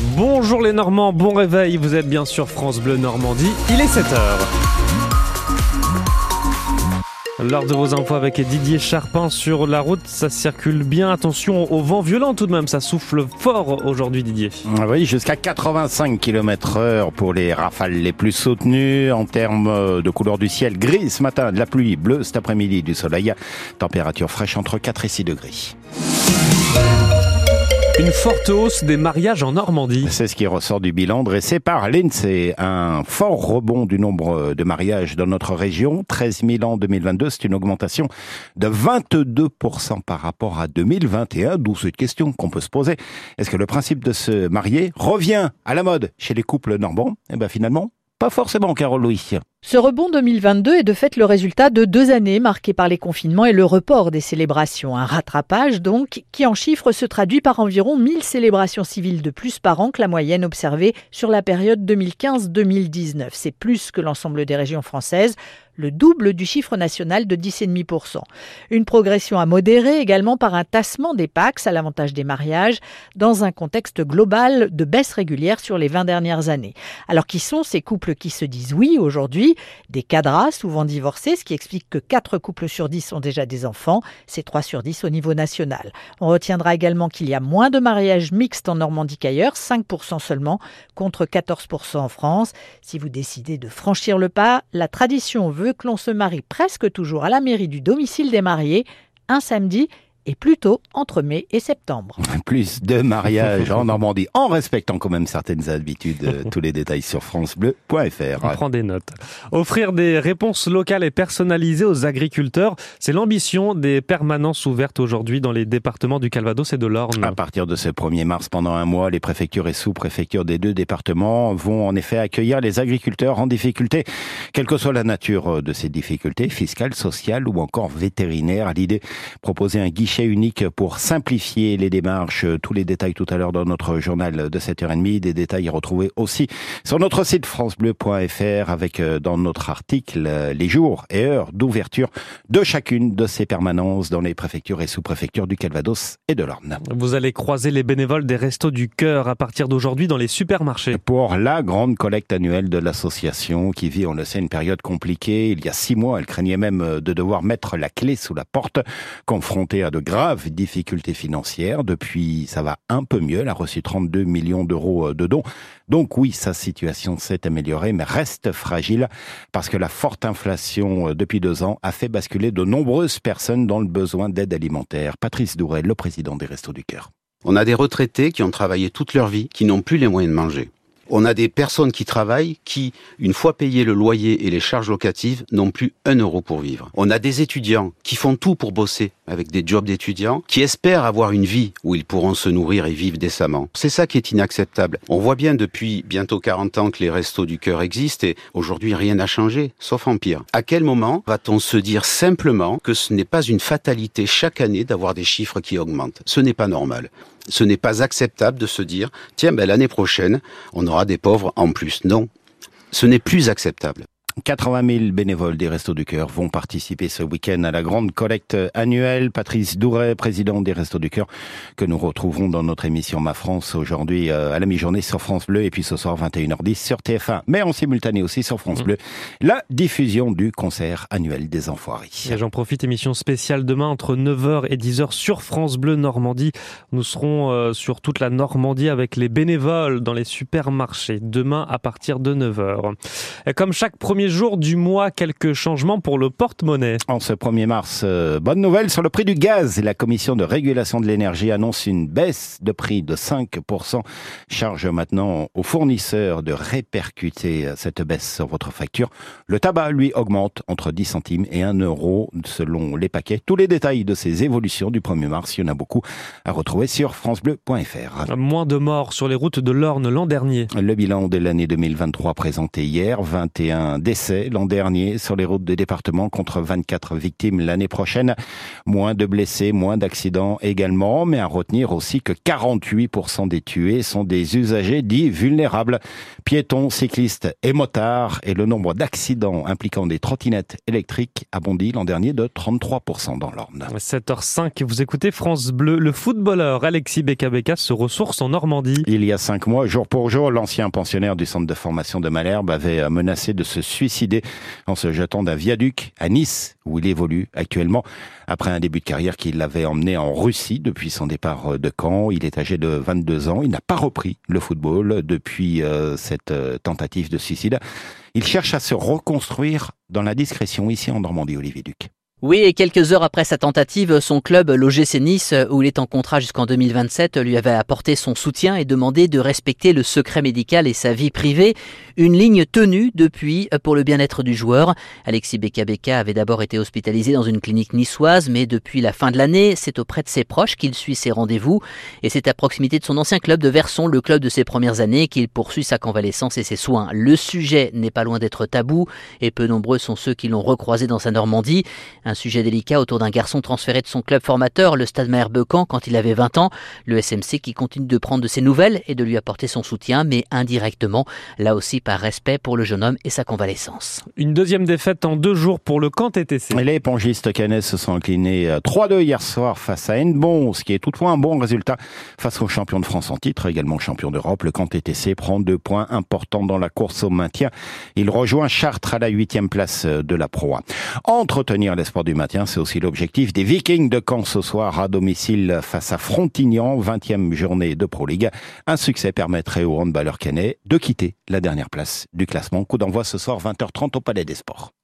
Bonjour les Normands, bon réveil, vous êtes bien sur France Bleu Normandie, il est 7h. Lors de vos infos avec Didier Charpin sur la route, ça circule bien. Attention au vent violent tout de même, ça souffle fort aujourd'hui Didier. Ah oui, jusqu'à 85 km heure pour les rafales les plus soutenues. En termes de couleur du ciel, gris ce matin, de la pluie, bleu cet après-midi, du soleil. Température fraîche entre 4 et 6 degrés. Une forte hausse des mariages en Normandie. C'est ce qui ressort du bilan dressé par l'INSEE. Un fort rebond du nombre de mariages dans notre région. 13 000 en 2022, c'est une augmentation de 22% par rapport à 2021. D'où cette question qu'on peut se poser. Est-ce que le principe de se marier revient à la mode chez les couples normands? Eh bien finalement, pas forcément, Carole Louis. Ce rebond 2022 est de fait le résultat de deux années marquées par les confinements et le report des célébrations. Un rattrapage donc qui en chiffres se traduit par environ 1000 célébrations civiles de plus par an que la moyenne observée sur la période 2015-2019. C'est plus que l'ensemble des régions françaises le double du chiffre national de 10,5%. Une progression à modérer également par un tassement des PAX à l'avantage des mariages dans un contexte global de baisse régulière sur les 20 dernières années. Alors qui sont ces couples qui se disent oui aujourd'hui? Des cadras souvent divorcés, ce qui explique que 4 couples sur 10 ont déjà des enfants, c'est 3 sur 10 au niveau national. On retiendra également qu'il y a moins de mariages mixtes en Normandie qu'ailleurs, 5% seulement contre 14% en France. Si vous décidez de franchir le pas, la tradition veut que l'on se marie presque toujours à la mairie du domicile des mariés un samedi et plutôt entre mai et septembre. Plus de mariages en Normandie, en respectant quand même certaines habitudes. Tous les détails sur francebleu.fr. On prend des notes. Offrir des réponses locales et personnalisées aux agriculteurs, c'est l'ambition des permanences ouvertes aujourd'hui dans les départements du Calvados et de l'Orne. À partir de ce 1er mars, pendant un mois, les préfectures et sous-préfectures des deux départements vont en effet accueillir les agriculteurs en difficulté, quelle que soit la nature de ces difficultés, fiscales, sociales ou encore vétérinaires. L'idée, proposer un guichet unique pour simplifier les démarches. Tous les détails tout à l'heure dans notre journal de 7h30. Des détails retrouvés aussi sur notre site francebleu.fr avec euh, dans notre article euh, les jours et heures d'ouverture de chacune de ces permanences dans les préfectures et sous-préfectures du Calvados et de l'Orne. Vous allez croiser les bénévoles des Restos du Cœur à partir d'aujourd'hui dans les supermarchés. Pour la grande collecte annuelle de l'association qui vit, on le sait, une période compliquée. Il y a six mois, elle craignait même euh, de devoir mettre la clé sous la porte, confrontée à de graves difficultés financières. Depuis, ça va un peu mieux. Elle a reçu 32 millions d'euros de dons. Donc oui, sa situation s'est améliorée, mais reste fragile parce que la forte inflation depuis deux ans a fait basculer de nombreuses personnes dans le besoin d'aide alimentaire. Patrice Douret, le président des Restos du Cœur. On a des retraités qui ont travaillé toute leur vie, qui n'ont plus les moyens de manger. On a des personnes qui travaillent qui, une fois payé le loyer et les charges locatives, n'ont plus un euro pour vivre. On a des étudiants qui font tout pour bosser avec des jobs d'étudiants, qui espèrent avoir une vie où ils pourront se nourrir et vivre décemment. C'est ça qui est inacceptable. On voit bien depuis bientôt 40 ans que les restos du cœur existent et aujourd'hui rien n'a changé, sauf en pire. À quel moment va-t-on se dire simplement que ce n'est pas une fatalité chaque année d'avoir des chiffres qui augmentent? Ce n'est pas normal ce n'est pas acceptable de se dire tiens ben l'année prochaine on aura des pauvres en plus. Non, ce n'est plus acceptable. 80 000 bénévoles des Restos du Cœur vont participer ce week-end à la grande collecte annuelle. Patrice Douret, président des Restos du Cœur, que nous retrouverons dans notre émission Ma France aujourd'hui euh, à la mi-journée sur France Bleu et puis ce soir 21h10 sur TF1, mais en simultané aussi sur France mmh. Bleu, la diffusion du concert annuel des Enfoirés. J'en profite, émission spéciale demain entre 9h et 10h sur France Bleu Normandie. Nous serons euh, sur toute la Normandie avec les bénévoles dans les supermarchés demain à partir de 9h. Et comme chaque premier jour du mois, quelques changements pour le porte-monnaie. En ce 1er mars, euh, bonne nouvelle sur le prix du gaz. La commission de régulation de l'énergie annonce une baisse de prix de 5%. Charge maintenant aux fournisseurs de répercuter cette baisse sur votre facture. Le tabac, lui, augmente entre 10 centimes et 1 euro selon les paquets. Tous les détails de ces évolutions du 1er mars, il y en a beaucoup à retrouver sur francebleu.fr. Moins de morts sur les routes de l'Orne l'an dernier. Le bilan de l'année 2023 présenté hier, 21 décembre décès l'an dernier sur les routes des départements contre 24 victimes l'année prochaine. Moins de blessés, moins d'accidents également, mais à retenir aussi que 48% des tués sont des usagers dits vulnérables, piétons, cyclistes et motards, et le nombre d'accidents impliquant des trottinettes électriques a bondi l'an dernier de 33% dans l'Orne. 7h05, vous écoutez France Bleu. Le footballeur Alexis Beka se ressource en Normandie. Il y a cinq mois, jour pour jour, l'ancien pensionnaire du centre de formation de Malherbe avait menacé de se suicider en se jetant d'un viaduc à Nice, où il évolue actuellement. Après un début de carrière qui l'avait emmené en Russie depuis son départ de Caen, il est âgé de 22 ans. Il n'a pas repris le football depuis euh, cette euh, tentative de suicide. Il cherche à se reconstruire dans la discrétion ici en Normandie, Olivier Duc. Oui, et quelques heures après sa tentative, son club, l'OGC Nice, où il est en contrat jusqu'en 2027, lui avait apporté son soutien et demandé de respecter le secret médical et sa vie privée. Une ligne tenue depuis pour le bien-être du joueur. Alexis Beka avait d'abord été hospitalisé dans une clinique niçoise, mais depuis la fin de l'année, c'est auprès de ses proches qu'il suit ses rendez-vous. Et c'est à proximité de son ancien club de Verson, le club de ses premières années, qu'il poursuit sa convalescence et ses soins. Le sujet n'est pas loin d'être tabou, et peu nombreux sont ceux qui l'ont recroisé dans sa Normandie. Un sujet délicat autour d'un garçon transféré de son club formateur, le Stade Maher-Becan, quand il avait 20 ans. Le SMC qui continue de prendre de ses nouvelles et de lui apporter son soutien, mais indirectement, là aussi par respect pour le jeune homme et sa convalescence. Une deuxième défaite en deux jours pour le camp TTC. Les pongistes canais se sont inclinés 3-2 euh, hier soir face à Nbon, ce qui est toutefois un bon résultat face aux champions de France en titre, également champion d'Europe. Le camp TTC prend deux points importants dans la course au maintien. Il rejoint Chartres à la huitième place de la Pro 1. Entretenir l'espoir du maintien, c'est aussi l'objectif des Vikings de Caen ce soir à domicile face à Frontignan, 20e journée de Pro League. Un succès permettrait au handballeur canet de quitter la dernière place du classement. Coup d'envoi ce soir 20h30 au Palais des Sports.